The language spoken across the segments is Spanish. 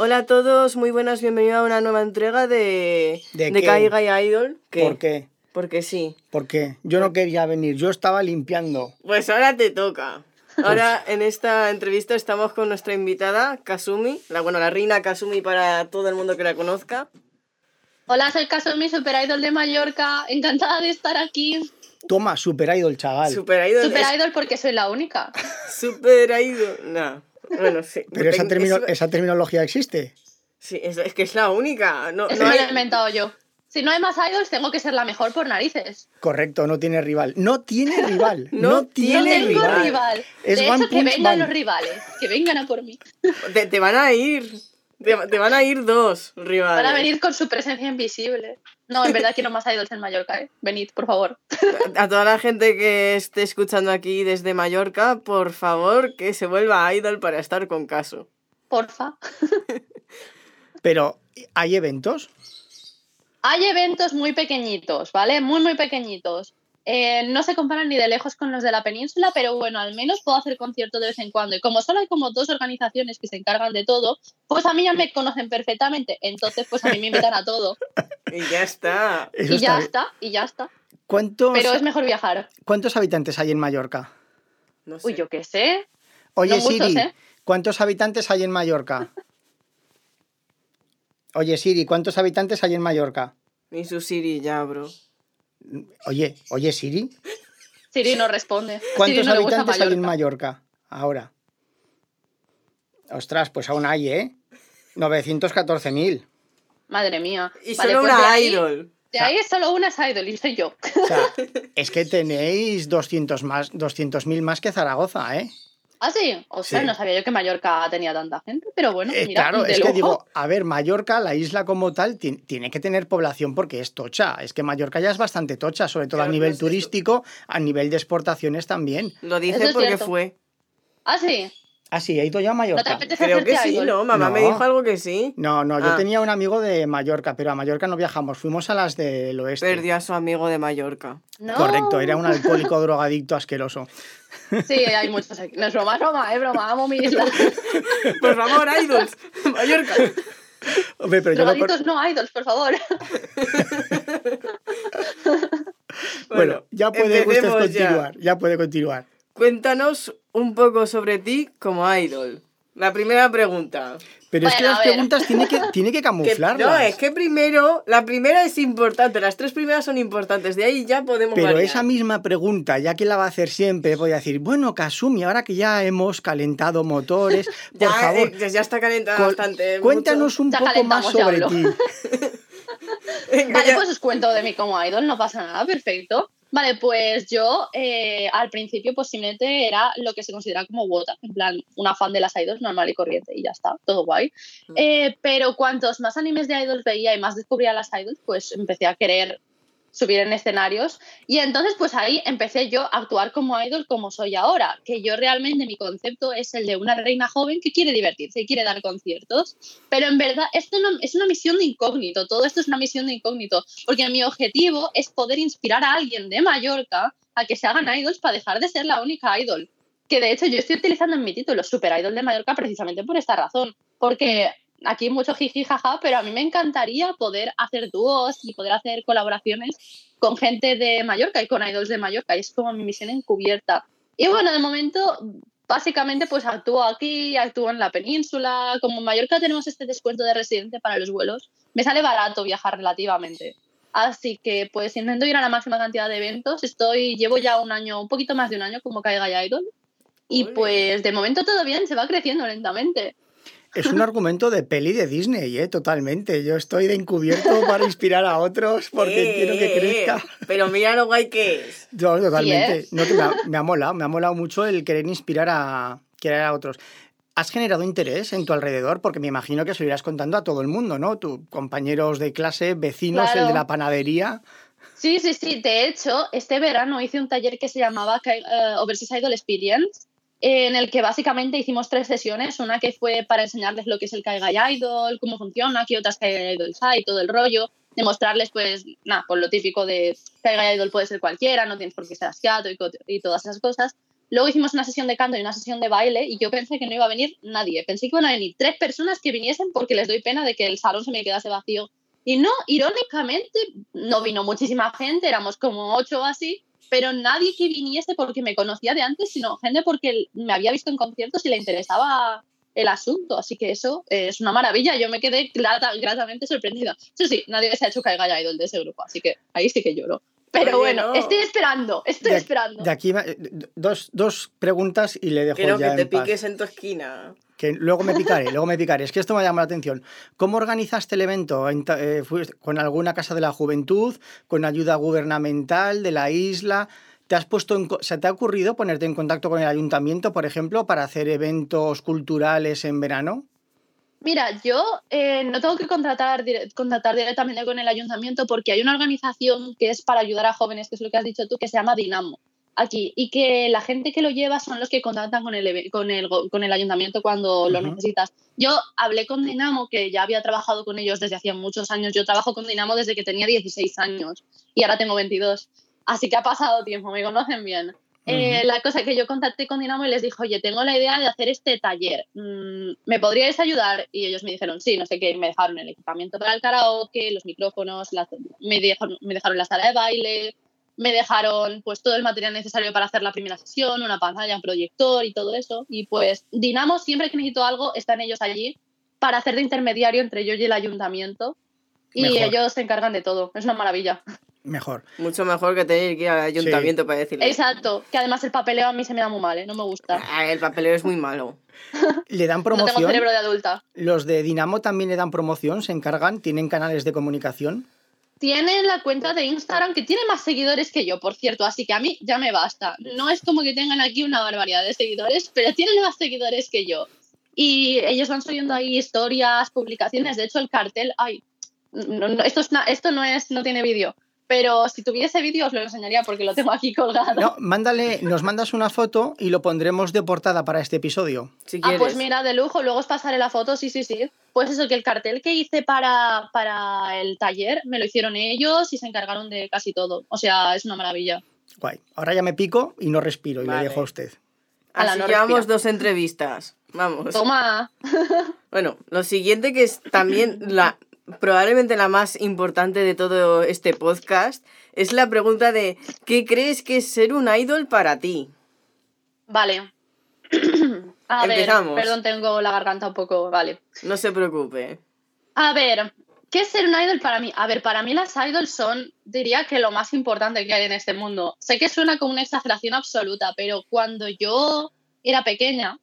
Hola a todos, muy buenas, bienvenidos a una nueva entrega de, ¿De? Caiga y Idol. ¿Qué? ¿Por qué? Porque sí. ¿Por qué? Yo no quería venir, yo estaba limpiando. Pues ahora te toca. Ahora en esta entrevista estamos con nuestra invitada, Kasumi, la, bueno, la reina Kasumi para todo el mundo que la conozca. Hola, soy Kasumi, super idol de Mallorca. Encantada de estar aquí. Toma, super idol, chaval. Super Idol. Super es- idol porque soy la única. Super Idol. No. Bueno, sí. Pero esa, Ten- termino- es- esa terminología existe. Sí, es, es que es la única. No, Eso no lo he inventado yo. Si no hay más idols, tengo que ser la mejor por narices. Correcto, no tiene rival. No tiene rival. No no, tiene No tengo rival. rival. Es de hecho, que vengan Man. los rivales. Que vengan a por mí. te, te van a ir. Te, te van a ir dos rivales. Van a venir con su presencia invisible. No, en verdad quiero más idols en Mallorca, ¿eh? Venid, por favor. A toda la gente que esté escuchando aquí desde Mallorca, por favor, que se vuelva a Idol para estar con caso. Porfa. Pero, ¿hay eventos? Hay eventos muy pequeñitos, ¿vale? Muy, muy pequeñitos. Eh, no se comparan ni de lejos con los de la península, pero bueno, al menos puedo hacer conciertos de vez en cuando. Y como solo hay como dos organizaciones que se encargan de todo, pues a mí ya me conocen perfectamente. Entonces, pues a mí me invitan a todo. Y ya está. Eso y está ya bien. está, y ya está. ¿Cuántos, Pero es mejor viajar. ¿Cuántos habitantes hay en Mallorca? No sé. Uy, yo qué sé. Oye, No muchos, Siri, ¿eh? ¿cuántos habitantes hay en Mallorca? Oye, Siri, ¿cuántos habitantes hay en Mallorca? Ni su Siri ya, bro. Oye, oye, Siri, Siri no responde. ¿cuántos no habitantes hay en Mallorca. Ahora? Ostras, pues aún hay, ¿eh? 914.000. Madre mía. Y Vale, solo pues una de ahí, Idol. De ahí solo una es idol y soy yo. O sea, es que tenéis 200 más, 200.000 más que Zaragoza, ¿eh? ¿Ah, sí? O sea, Sí. no sabía yo que Mallorca tenía tanta gente, pero bueno, Eh, mira, claro, de es lujo. que digo, a ver, Mallorca, la isla como tal, ti- tiene que tener población porque es tocha. Es que Mallorca ya es bastante tocha, sobre todo Claro, a nivel eso. turístico, a nivel de exportaciones también. Lo dice es porque cierto. fue. Ah, sí. Ah, sí, he ido ya a ¿No te Mallorca. apetece Creo que sí? ¿no? Mamá me No. dijo algo que sí. No, no, yo Ah. tenía un amigo de Mallorca, pero a Mallorca no viajamos, fuimos a las del oeste. Perdió a su amigo de Mallorca. No. Correcto, era un alcohólico drogadicto asqueroso. Sí, hay muchos aquí. No es broma, es broma, es broma. Amo mi isla. Por favor, Idols. Mallorca. Hombre, pero yo Drogaditos no idols, por favor. Bueno, ya puede usted empecemos ya. continuar, ya puede continuar. Cuéntanos un poco sobre ti como idol. La primera pregunta. Pero es que las preguntas tiene que, tiene que Que- camuflarlas. no, es que primero, la primera es importante, las tres primeras son importantes, de ahí ya podemos Pero variar. esa misma pregunta, ya que la va a hacer siempre, voy a decir, bueno, Kasumi, ahora que ya hemos calentado motores, por ya, favor, eh, ya está calentada col- bastante. cuéntanos un Ya poco más sobre ti. Vale, ya. pues os cuento de mí como idol, no pasa nada, perfecto. Vale, pues yo eh, al principio simplemente era lo que se considera como wota, en plan, una fan de las idols normal y corriente y ya está, todo guay. Mm. Eh, pero cuantos más animes de idols veía y más descubría las idols, pues empecé a querer subir en escenarios y entonces pues ahí empecé yo a actuar como idol como soy ahora, que yo realmente mi concepto es el de una reina joven que quiere divertirse y quiere dar conciertos, pero en verdad esto no, es una misión de incógnito, todo esto es una misión de incógnito, porque mi objetivo es poder inspirar a alguien de Mallorca a que se hagan idols para dejar de ser la única idol. Que de hecho yo estoy utilizando en mi título Super Idol de Mallorca precisamente por esta razón, porque aquí mucho jiji jaja, pero a mí me encantaría poder hacer dúos y poder hacer colaboraciones con gente de Mallorca y con idols de Mallorca, y es como mi misión encubierta. Y bueno, de momento, básicamente, pues actúo aquí, actúo en la península. Como en Mallorca tenemos este descuento de residente para los vuelos, me sale barato viajar relativamente. Así que pues intento ir a la máxima cantidad de eventos. Estoy, llevo ya un año, un poquito más de un año como Caiga Idol. Y pues de momento todo bien, se va creciendo lentamente. Es un argumento de peli de Disney, ¿eh? Totalmente. Yo estoy de encubierto para inspirar a otros porque Eh, quiero que eh, crezca. eh, Pero mira lo guay que es. No, totalmente. es. No, que me, ha, me ha molado, me ha molado mucho el querer inspirar a, querer a otros. ¿Has generado interés en tu alrededor? Porque me imagino que se lo irás contando a todo el mundo, ¿no? Tus compañeros de clase, vecinos, el Claro. de la panadería. Sí, sí, sí. De hecho, este verano hice un taller que se llamaba eh, Overseas Idol Experience, en el que básicamente hicimos tres sesiones. Una que fue para enseñarles lo que es el Kaigai Idol, cómo funciona, qué otras Kaigai Idols hay, todo el rollo. Demostrarles, pues, nada, pues lo típico de Kaigai Idol puede ser cualquiera, no tienes por qué ser asiato y, todas esas cosas. Luego hicimos una sesión de canto y una sesión de baile y yo pensé que no iba a venir nadie. Pensé que iban a venir tres personas que viniesen porque les doy pena de que el salón se me quedase vacío. Y no, irónicamente, no vino muchísima gente, éramos como ocho así, pero nadie que viniese porque me conocía de antes, sino gente porque me había visto en conciertos y le interesaba el asunto. Así que eso es una maravilla. Yo me quedé gratamente sorprendida. Eso sí, nadie se ha hecho que haya idol de ese grupo, así que ahí sí que lloro. Pero bueno, estoy esperando, estoy esperando. De aquí, dos, dos, preguntas y le dejo Quiero ya que te piques en tu esquina. Que luego me picaré, luego me picaré. Es que esto me llama la atención. ¿Cómo organizaste el evento? Eh, ¿Con alguna casa de la juventud? ¿Con ayuda gubernamental de la isla? ¿Te has puesto ¿Se te ha ocurrido ponerte en contacto con el ayuntamiento, por ejemplo, para hacer eventos culturales en verano? Mira, yo eh, no tengo que contratar, contratar directamente con el ayuntamiento porque hay una organización que es para ayudar a jóvenes, que es lo que has dicho tú, que se llama Dinamo aquí y que la gente que lo lleva son los que contactan con el, con el, con el ayuntamiento cuando lo necesitas. Yo hablé con Dinamo, que ya había trabajado con ellos desde hacía muchos años. Yo trabajo con Dinamo desde que tenía 16 años y ahora tengo 22. Así que ha pasado tiempo, me conocen bien. Eh, la cosa que yo contacté con Dinamo y les dije, oye, tengo la idea de hacer este taller, mm, ¿me podríais ayudar? Y ellos me dijeron, sí, no sé qué, me dejaron el equipamiento para el karaoke, los micrófonos, me, dejaron, me dejaron la sala de baile, me dejaron pues todo el material necesario para hacer la primera sesión, una pantalla, un proyector y todo eso. Y pues Dinamo, siempre que necesito algo, están ellos allí para hacer de intermediario entre yo y el ayuntamiento. Y ellos se encargan de todo. Es una maravilla mejor. Mucho mejor que tener que ir al ayuntamiento para decirle. Exacto, que además el papeleo a mí se me da muy mal, ¿eh? no me gusta. Ah, el papeleo es muy malo. ¿Le dan promoción? No tengo cerebro de adulta. ¿Los de Dinamo también le dan promoción? ¿Se encargan? ¿Tienen canales de comunicación? Tienen la cuenta de Instagram que tiene más seguidores que yo, por cierto, así que a mí ya me basta. No es como que tengan aquí una barbaridad de seguidores, pero tienen más seguidores que yo. Y ellos van subiendo ahí historias, publicaciones. De hecho, el cartel, ay, esto, es, esto no, es, no tiene vídeo pero si tuviese vídeo os lo enseñaría porque lo tengo aquí colgado. No, mándale, nos mandas una foto y lo pondremos de portada para este episodio. Si ah, pues mira, de lujo, luego os pasaré la foto, sí, sí, sí. Pues eso, que el cartel que hice para, para el taller me lo hicieron ellos y se encargaron de casi todo. O sea, es una maravilla. Guay. Ahora ya me pico y no respiro y le dejo a usted. Así llevamos dos entrevistas. Vamos. Toma. Bueno, lo siguiente que es también la probablemente la más importante de todo este podcast, es la pregunta de ¿qué crees que es ser un idol para ti? Vale. A Empezamos. ver, perdón, tengo la garganta un poco, vale. No se preocupe. A ver, ¿qué es ser un idol para mí? A ver, para mí las idols son, diría que lo más importante que hay en este mundo. Sé que suena como una exageración absoluta, pero cuando yo era pequeña,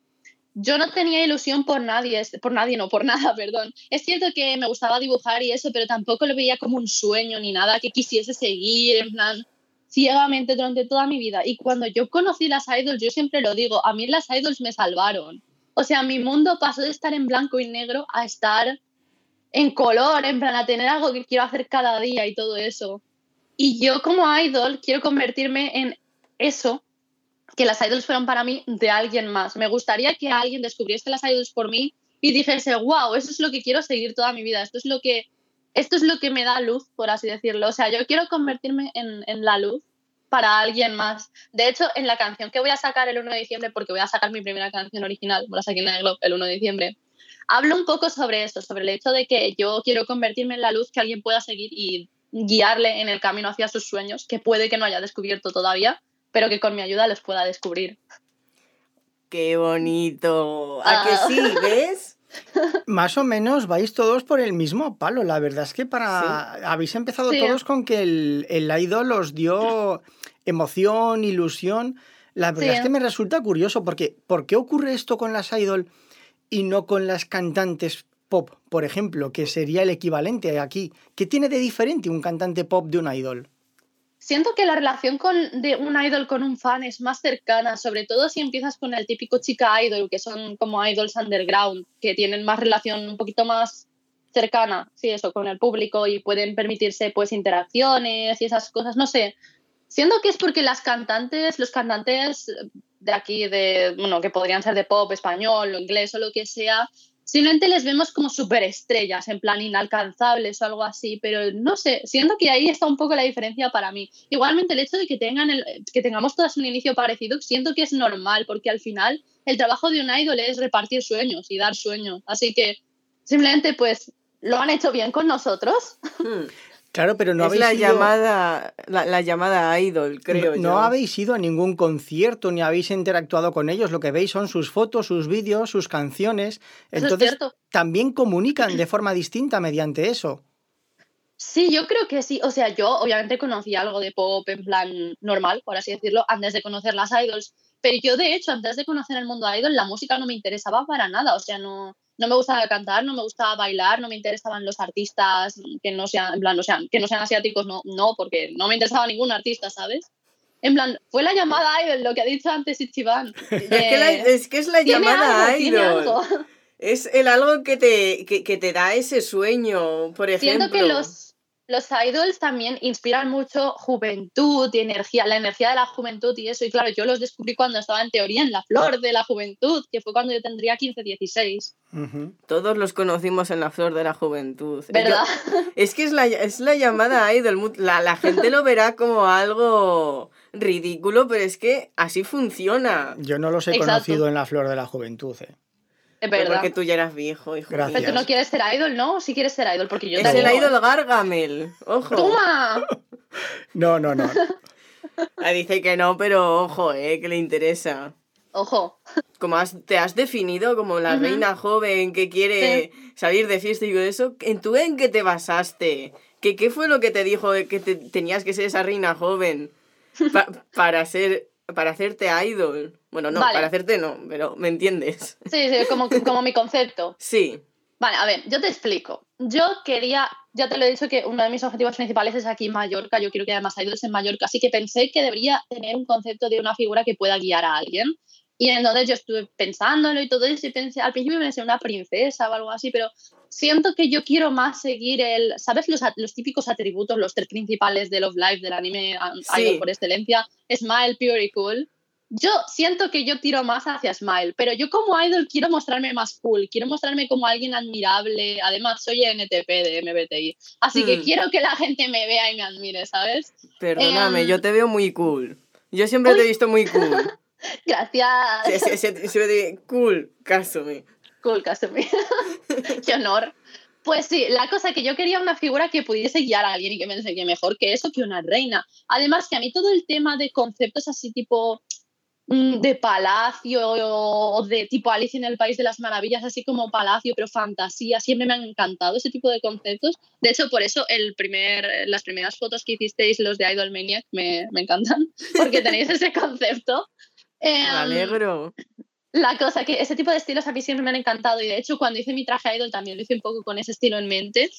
yo no tenía ilusión por nadie, por nadie, no, por nada, perdón. Es cierto que me gustaba dibujar y eso, pero tampoco lo veía como un sueño ni nada que quisiese seguir, en plan, ciegamente durante toda mi vida. Y cuando yo conocí las idols, yo siempre lo digo, a mí las idols me salvaron. O sea, mi mundo pasó de estar en blanco y negro a estar en color, en plan, a tener algo que quiero hacer cada día y todo eso. Y yo como idol quiero convertirme en eso que las idols fueron para mí de alguien más. Me gustaría que alguien descubriese las idols por mí y dijese, wow, eso es lo que quiero seguir toda mi vida, esto es lo que, esto es lo que me da luz, por así decirlo. O sea, yo quiero convertirme en, en la luz para alguien más. De hecho, en la canción que voy a sacar el 1 de diciembre, porque voy a sacar mi primera canción original, la saqué en el Globe el 1 de diciembre, hablo un poco sobre eso, sobre el hecho de que yo quiero convertirme en la luz que alguien pueda seguir y guiarle en el camino hacia sus sueños, que puede que no haya descubierto todavía, pero que con mi ayuda los pueda descubrir. ¡Qué bonito! ¿A que ah. sí? ¿Ves? Más o menos vais todos por el mismo palo. La verdad es que para. Habéis empezado todos con que el, el, idol os dio emoción, ilusión. La verdad es que me resulta curioso porque ¿por qué ocurre esto con las idol y no con las cantantes pop, por ejemplo, que sería el equivalente aquí? ¿Qué tiene de diferente un cantante pop de un idol? Siento que la relación con, de un idol con un fan es más cercana, sobre todo si empiezas con el típico chica idol, que son como idols underground, que tienen más relación un poquito más cercana, sí, eso, con el público y pueden permitirse pues interacciones y esas cosas, no sé. Siento que es porque las cantantes, los cantantes de aquí, de, bueno, que podrían ser de pop, español o inglés o lo que sea, simplemente les vemos como superestrellas, en plan inalcanzables o algo así, pero no sé, siento que ahí está un poco la diferencia para mí. Igualmente el hecho de que, tengan el, que tengamos todas un inicio parecido, siento que es normal, porque al final el trabajo de un idol es repartir sueños y dar sueños, así que simplemente pues lo han hecho bien con nosotros. Hmm. Claro, pero no es habéis la ido... llamada la, llamada idol, creo no, yo. no habéis ido a ningún concierto ni habéis interactuado con ellos. Lo que veis son sus fotos, sus vídeos, sus canciones. Eso Entonces también comunican de forma distinta mediante eso. Sí, yo creo que sí. O sea, yo obviamente conocí algo de pop en plan normal, por así decirlo, antes de conocer las idols. Pero yo, de hecho, antes de conocer el mundo idol, la música no me interesaba para nada. O sea, no, no me gustaba cantar, no me gustaba bailar, no me interesaban los artistas que no sean, en plan, no sean, que no sean asiáticos, no, no, porque no me interesaba ningún artista, ¿sabes? En plan, fue la llamada idol, lo que ha dicho antes Ichiban. Es que, la- es que es la llamada algo, tiene idol. algo. Es el algo que te, que, que te da ese sueño, por ejemplo. Siento que los, los idols también inspiran mucho juventud y energía, la energía de la juventud y eso. Y claro, yo los descubrí cuando estaba en teoría en la flor de la juventud, que fue cuando yo tendría 15, 16. Ujú. Todos los conocimos en la flor de la juventud. ¿Verdad? Yo- es que es la, es la llamada idol. La, la gente lo verá como algo ridículo, pero es que así funciona. Yo no los he Exacto. conocido en la flor de la juventud. eh. Es verdad. Porque tú ya eras viejo, hijo. Gracias. Pero tú no quieres ser idol, ¿no? Si quieres ser idol, porque yo Es también. el idol Gargamel. Ojo. ¡Toma! No, no, no. Ah, dice que no, pero ojo, eh, que le interesa. Ojo. Como has, te has definido como la reina joven que quiere salir de fiesta y todo eso, ¿en tú en qué te basaste? ¿Qué, qué fue lo que te dijo que te- tenías que ser esa reina joven pa- para ser para hacerte idol? Bueno, no, Vale. para hacerte no, pero ¿me entiendes? Sí, sí, como, como mi concepto. Sí. Vale, a ver, yo te explico. Yo quería, ya te lo he dicho que uno de mis objetivos principales es aquí Mallorca. Yo quiero que haya más idols en Mallorca, así que pensé que debería tener un concepto de una figura que pueda guiar a alguien. Y entonces yo estuve pensándolo y todo eso y pensé, al principio pensé una princesa o algo así, pero siento que yo quiero más seguir el, ¿sabes? Los, los típicos atributos, los tres principales de Love Live, del anime Sí. idol por excelencia, Smile, Pure y Cool. Yo siento que yo tiro más hacia Smile, pero yo como idol quiero mostrarme más cool, quiero mostrarme como alguien admirable. Además, soy NTP de MBTI, así que Hmm. quiero que la gente me vea y me admire, ¿sabes? Perdóname, Em, yo te veo muy cool. Yo siempre te he Uy. visto muy cool. Gracias. Sie- sie- sie- Siempre te cool, cásame. Cool, Casumi. Qué honor. Pues sí, la cosa que yo quería una figura que pudiese guiar a alguien y que me enseñe mejor que eso, que una reina. Además, que a mí todo el tema de conceptos así tipo mm, de palacio o de tipo Alicia en el País de las Maravillas, así como palacio, pero fantasía, siempre me han encantado ese tipo de conceptos. De hecho, por eso el primer, las primeras fotos que hicisteis, los de Idol Maniac, me, me encantan, porque tenéis ese concepto. Me Em, alegro. La cosa que ese tipo de estilos a mí siempre me han encantado y de hecho cuando hice mi traje idol también lo hice un poco con ese estilo en mente.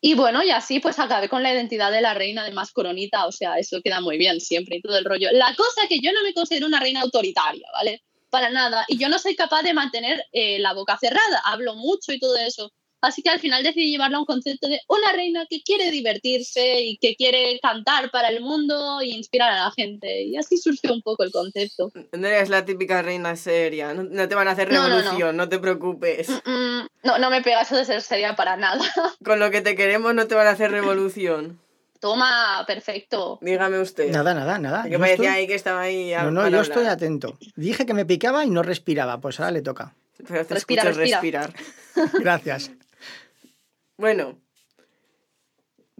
Y bueno, y así pues acabé con la identidad de la reina además coronita, o sea, eso queda muy bien siempre y todo el rollo. La cosa que yo no me considero una reina autoritaria, ¿vale? Para nada. Y yo no soy capaz de mantener eh, la boca cerrada, hablo mucho y todo eso. Así que al final decidí llevarlo a un concepto de una reina que quiere divertirse y que quiere cantar para el mundo e inspirar a la gente. Y así surgió un poco el concepto. No eres la típica reina seria. No, no te van a hacer No, no, no. revolución, no, te preocupes. Mm, no, no me pega eso de ser seria para nada. Con lo que te queremos no te van a hacer revolución. Toma, perfecto. Dígame usted. Nada, nada, nada. Que Yo parecía estoy- ahí que estaba ahí. a- No, no, yo hablar. estoy atento. Dije que me picaba y no respiraba, pues ahora le toca. Pero te Respira, escucho respira. respirar. Gracias. Bueno.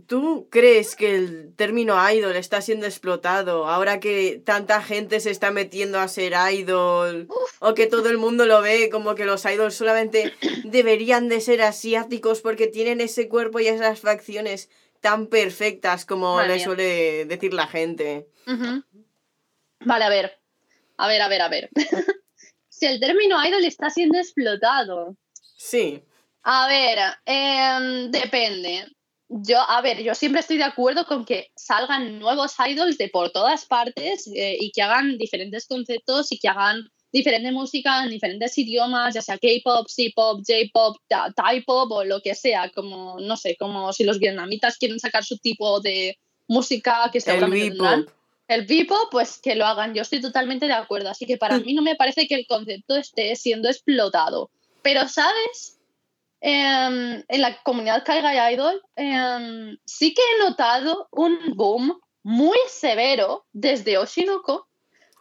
¿Tú crees que el término idol está siendo explotado ahora que tanta gente se está metiendo a ser idol? O que todo el mundo lo ve como que los idols solamente deberían de ser asiáticos porque tienen ese cuerpo y esas facciones tan perfectas como Madre le mía. suele decir la gente. Vale, a ver. A ver, a ver, a ver. si el término idol está siendo explotado. Sí. A ver, em, depende. Yo, a ver, yo siempre estoy de acuerdo con que salgan nuevos idols de por todas partes eh, y que hagan diferentes conceptos y que hagan diferente música en diferentes idiomas, ya sea K-pop, C-pop, J-pop, Thai-pop o lo que sea, como, no sé, como si los vietnamitas quieren sacar su tipo de música que seguramente tendrán. El Vipo, pues que lo hagan. Yo estoy totalmente de acuerdo. Así que para mí no me parece que el concepto esté siendo explotado. Pero, ¿sabes? Em, en la comunidad Kaiga Idol em, sí que he notado un boom muy severo desde Oshinoko.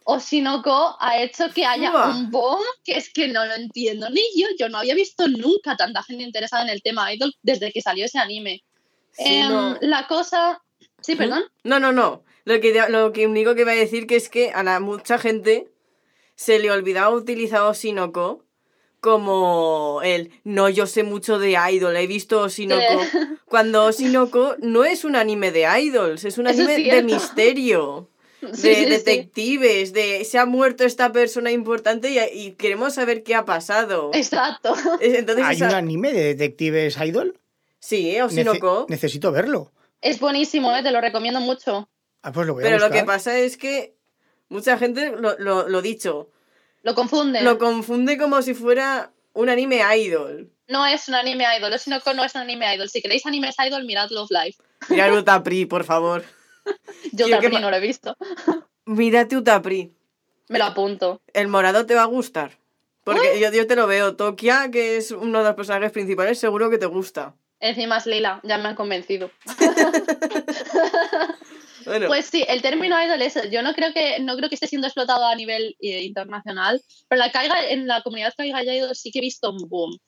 Oshinoko ha hecho que haya un boom que es que no lo entiendo ni yo. Yo no había visto nunca tanta gente interesada en el tema idol desde que salió ese anime. Em, la cosa... Sí, perdón. No, no, no. Lo que, lo que único que iba a decir que es que a la, mucha gente se le olvidaba utilizar Oshinoko como el no yo sé mucho de idol, he visto Oshinoko. Cuando Oshinoko no es un anime de idols, es un anime de misterio. de detectives, de se ha muerto esta persona importante y, queremos saber qué ha pasado. Exacto. Entonces, ¿Hay un anime de detectives idol? Sí, ¿eh? Oshinoko. necesito verlo. Es buenísimo, ¿eh? te lo recomiendo mucho. Ah, pues lo voy a Pero lo que pasa es que mucha gente, lo, lo, lo dicho, lo confunde. Lo confunde como si fuera un anime idol. No es un anime idol, sino que no es un anime idol. Si queréis animes idol, mirad Love Life. Mirad Utapri, por favor. Yo Utapri no lo he visto. Mírate Utapri. Me lo apunto. El morado te va a gustar. Porque yo, yo, te lo veo. Tokia, que es uno de los personajes principales, seguro que te gusta. Encima es Lila, ya me han convencido. Pues sí, el término idol es, yo no creo que, no creo que esté siendo explotado a nivel eh, internacional, pero la caiga, en la comunidad caiga idol sí que he visto un boom.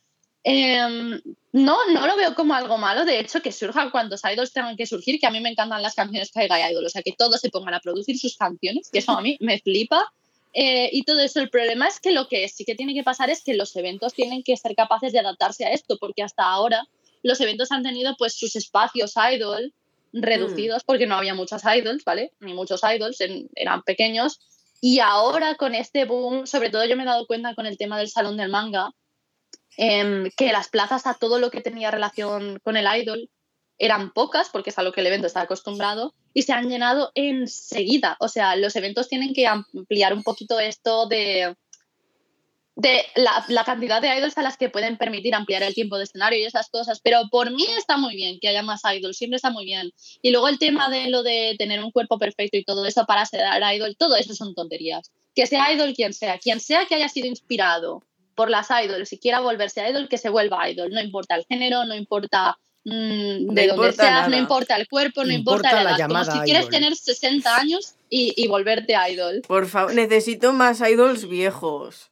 Em, no, no lo veo como algo malo, de hecho, que surjan cuantos idols tengan que surgir, que a mí me encantan las canciones Caiga Idol, o sea, que todos se pongan a producir sus canciones, que eso a mí me flipa. Eh, y todo eso, el problema es que lo que sí que tiene que pasar es que los eventos tienen que ser capaces de adaptarse a esto, porque hasta ahora los eventos han tenido pues sus espacios idol, reducidos porque no había muchas idols, ¿vale? Ni muchos idols, eran pequeños. Y ahora con este boom, sobre todo yo me he dado cuenta con el tema del salón del manga, em, que las plazas a todo lo que tenía relación con el idol eran pocas, porque es a lo que el evento está acostumbrado, y se han llenado enseguida. O sea, los eventos tienen que ampliar un poquito esto de de la, cantidad de idols a las que pueden permitir ampliar el tiempo de escenario y esas cosas, pero por mí está muy bien que haya más idols, siempre está muy bien. Y luego el tema de lo de tener un cuerpo perfecto y todo eso para ser idol, todo eso son tonterías. Que sea idol quien sea, quien sea que haya sido inspirado por las idols y quiera volverse idol, que se vuelva idol, no importa el género, no importa mm, de dónde seas, no importa el cuerpo, no importa, la, edad. Como si quieres tener 60 años y, y volverte idol. Por favor, necesito más idols viejos.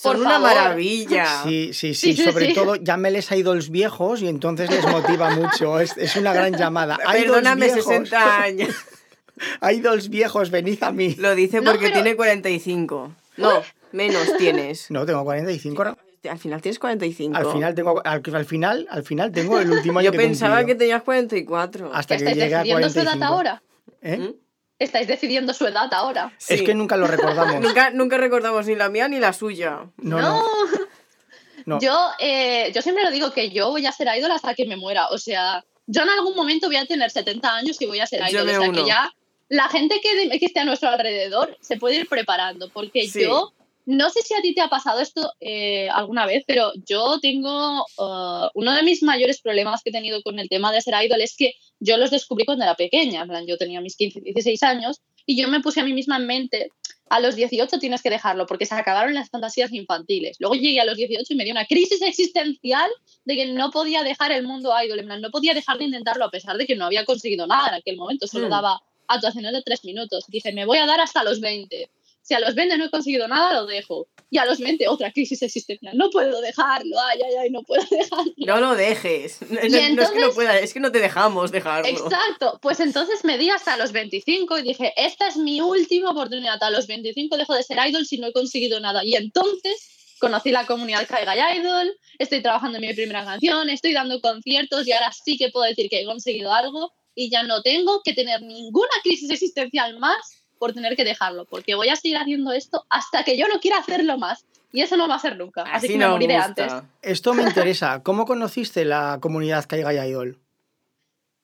Son una maravilla. Sí, sí, sí. Sobre todo, llámeles a idols viejos y entonces les motiva mucho. Es, es una gran llamada. Perdóname, 60 años. idols viejos, venid a mí. Lo dice porque tiene 45. No, menos tienes. No, tengo 45 ahora. Al final tienes 45. Al final tengo, al, final, al final tengo el último año Yo pensaba que tenías 44. Hasta que llegué a 45. su ahora? ¿Eh? ¿Mm? Estáis decidiendo su edad ahora. Es que nunca lo recordamos. nunca, nunca recordamos ni la mía ni la suya. No. no. Yo, eh, yo siempre lo digo que yo voy a ser idol hasta que me muera. O sea, yo en algún momento voy a tener 70 años y voy a ser idol. o sea, que ya la gente que, que, esté a nuestro alrededor se puede ir preparando. Porque yo no sé si a ti te ha pasado esto eh, alguna vez, pero yo tengo uh, uno de mis mayores problemas que he tenido con el tema de ser idol es que yo los descubrí cuando era pequeña, yo tenía mis 15, 16 años y yo me puse a mí misma en mente, a los 18 tienes que dejarlo porque se acabaron las fantasías infantiles. Luego llegué a los 18 y me dio una crisis existencial de que no podía dejar el mundo idol, no podía dejar de intentarlo a pesar de que no había conseguido nada en aquel momento, solo mm. daba actuaciones de tres minutos. Dije, me voy a dar hasta los 20 si a los 20 no he conseguido nada, lo dejo. Y a los 20 otra crisis existencial. No puedo dejarlo. Ay, ay, ay, no puedo dejarlo. No lo dejes. No, es que no pueda, es que no te dejamos dejarlo. Exacto. Pues entonces me di hasta los 25 y dije, esta es mi última oportunidad. A los 25 dejo de ser idol si no he conseguido nada. Y entonces conocí la comunidad Kaiga Idol, estoy trabajando en mi primera canción, estoy dando conciertos y ahora sí que puedo decir que he conseguido algo y ya no tengo que tener ninguna crisis existencial más por tener que dejarlo, porque voy a seguir haciendo esto hasta que yo no quiera hacerlo más. Y eso no va a ser nunca. Así, que me moriré antes. Esto me interesa. ¿Cómo conociste la comunidad Caiga Idol?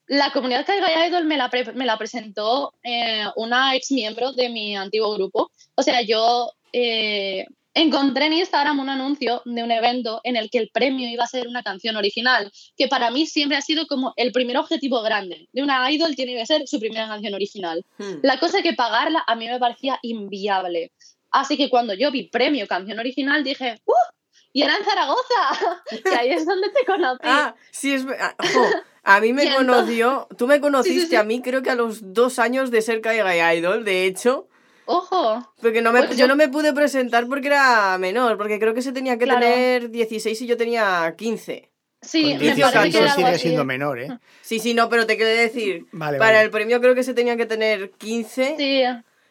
La comunidad Caiga Idol me la, me la presentó eh, una ex miembro de mi antiguo grupo. O sea, yo eh, encontré en Instagram un anuncio de un evento en el que el premio iba a ser una canción original, que para mí siempre ha sido como el primer objetivo grande de una idol tiene que ser su primera canción original. Hmm. La cosa que pagarla a mí me parecía inviable. Así que cuando yo vi premio canción original dije, ¡uh! Y era en Zaragoza. Y ahí es donde te conocí. Ah, sí, es. Ah, a mí me conoció. Tú me conociste a mí, creo que a los dos años de ser Kaiga Idol, de hecho. Ojo. Porque no me, pues yo... no me pude presentar porque era menor, porque creo que se tenía que tener 16 y yo tenía 15. Sí, Con sigue siendo menor, ¿eh? Sí, sí, no, pero te quiero decir, para el premio creo que se tenía que tener 15. Sí.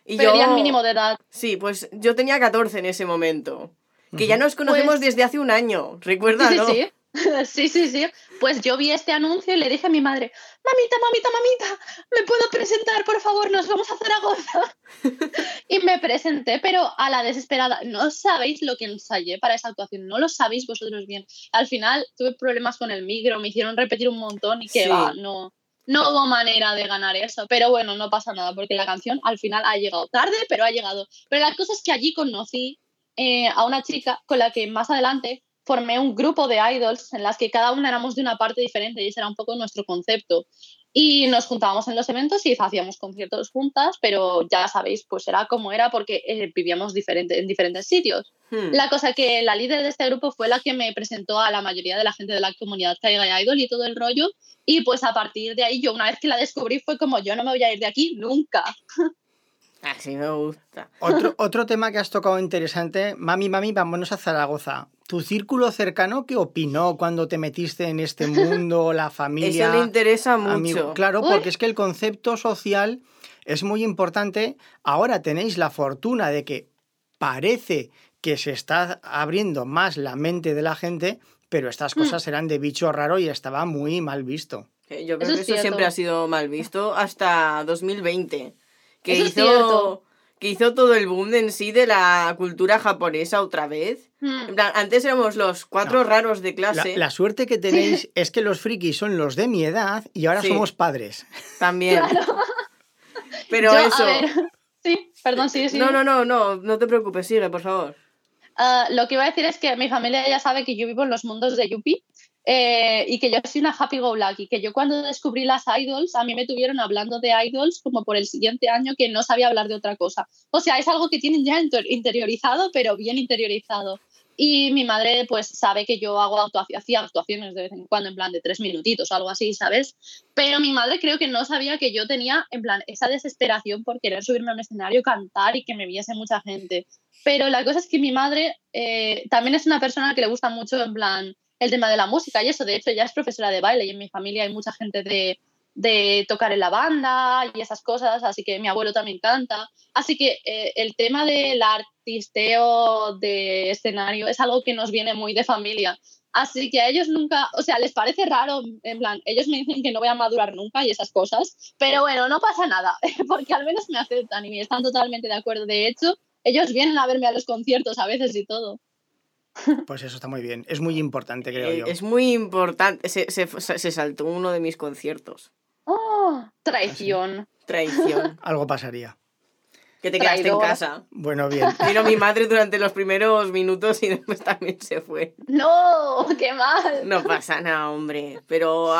Y yo, el mínimo de edad. Sí, pues yo tenía 14 en ese momento. Que ya nos conocemos pues desde hace un año, recuérdalo. Sí, sí, sí, sí, sí. Pues yo vi este anuncio y le dije a mi madre, mamita, mamita, mamita, ¿me puedo presentar, por favor? Nos vamos a Zaragoza. y me presenté, pero a la desesperada. No sabéis lo que ensayé para esa actuación, no lo sabéis vosotros bien. Al final tuve problemas con el micro, me hicieron repetir un montón y que va, no. No hubo manera de ganar eso, pero bueno, no pasa nada, porque la canción al final ha llegado tarde, pero ha llegado. Pero la cosa es que allí conocí eh, a una chica con la que más adelante formé un grupo de idols en las que cada una éramos de una parte diferente y ese era un poco nuestro concepto. Y nos juntábamos en los eventos y hacíamos conciertos juntas, pero ya sabéis, pues era como era porque eh, vivíamos diferente, en diferentes sitios. Hmm. La cosa que la líder de este grupo fue la que me presentó a la mayoría de la gente de la comunidad Caiga Idol y todo el rollo. Y pues a partir de ahí, yo una vez que la descubrí fue como, yo no me voy a ir de aquí nunca. Así me gusta. Otro, otro tema que has tocado interesante, mami, mami, vámonos a Zaragoza. ¿Tu círculo cercano qué opinó cuando te metiste en este mundo, la familia? Eso le interesa mucho. Claro, porque es que el concepto social es muy importante. Ahora tenéis la fortuna de que parece que se está abriendo más la mente de la gente, pero estas mm. cosas eran de bicho raro y estaba muy mal visto. Yo creo que eso siempre ha sido mal visto hasta 2020 que hizo que hizo todo el boom en sí de la cultura japonesa otra vez. Hmm. antes éramos los cuatro raros de clase. La, suerte que tenéis es que los frikis son los de mi edad y ahora somos padres. También. Pero eso. Sí, perdón, sí, sí. No, no, no, no, no te preocupes, sigue, por favor. Ah, lo que iba a decir es que mi familia ya sabe que yo vivo en los mundos de Yuppie eh, y que yo soy una happy go lucky, que yo cuando descubrí las idols, a mí me tuvieron hablando de idols como por el siguiente año que no sabía hablar de otra cosa. O sea, es algo que tienen ya interiorizado, pero bien interiorizado. Y mi madre pues sabe que yo hago hacía actuaciones de vez en cuando en plan de tres minutitos o algo así, ¿sabes? Pero mi madre creo que no sabía que yo tenía en plan esa desesperación por querer subirme a un escenario, cantar y que me viese mucha gente. Pero la cosa es que mi madre eh, también es una persona que le gusta mucho en plan el tema de la música y eso. De hecho, ella es profesora de baile y en mi familia hay mucha gente de, de tocar en la banda y esas cosas, así que mi abuelo también canta. Así que eh, el tema del artisteo de escenario es algo que nos viene muy de familia. Así que a ellos nunca, o sea, les parece raro, en plan, ellos me dicen que no voy a madurar nunca y esas cosas, pero bueno, no pasa nada, porque al menos me aceptan y están totalmente de acuerdo. De hecho, ellos vienen a verme a los conciertos a veces y todo. Pues eso está muy bien. Es muy importante, creo eh, yo. Es muy importante. Se, saltó uno de mis conciertos. ¡Oh! Traición. Traición. Algo pasaría. Que te quedaste en casa. Bueno, bien. Vino mi madre durante los primeros minutos y después también se fue. ¡No! ¡Qué mal! No pasa nada, hombre. Pero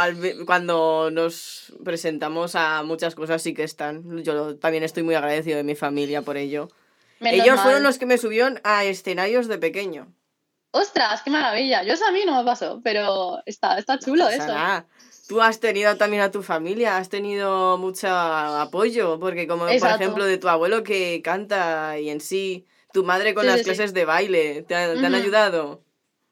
cuando nos presentamos a muchas cosas sí que están. Yo también estoy muy agradecido de mi familia por ello. Ellos fueron los que me subieron a escenarios de pequeño. ¡Ostras, qué maravilla! Yo eso a mí no me pasó, pero está, está chulo eso. Tú has tenido también a tu familia, has tenido mucho apoyo, porque como por ejemplo de tu abuelo que canta y en sí, tu madre con las clases de baile, ¿te, han ayudado?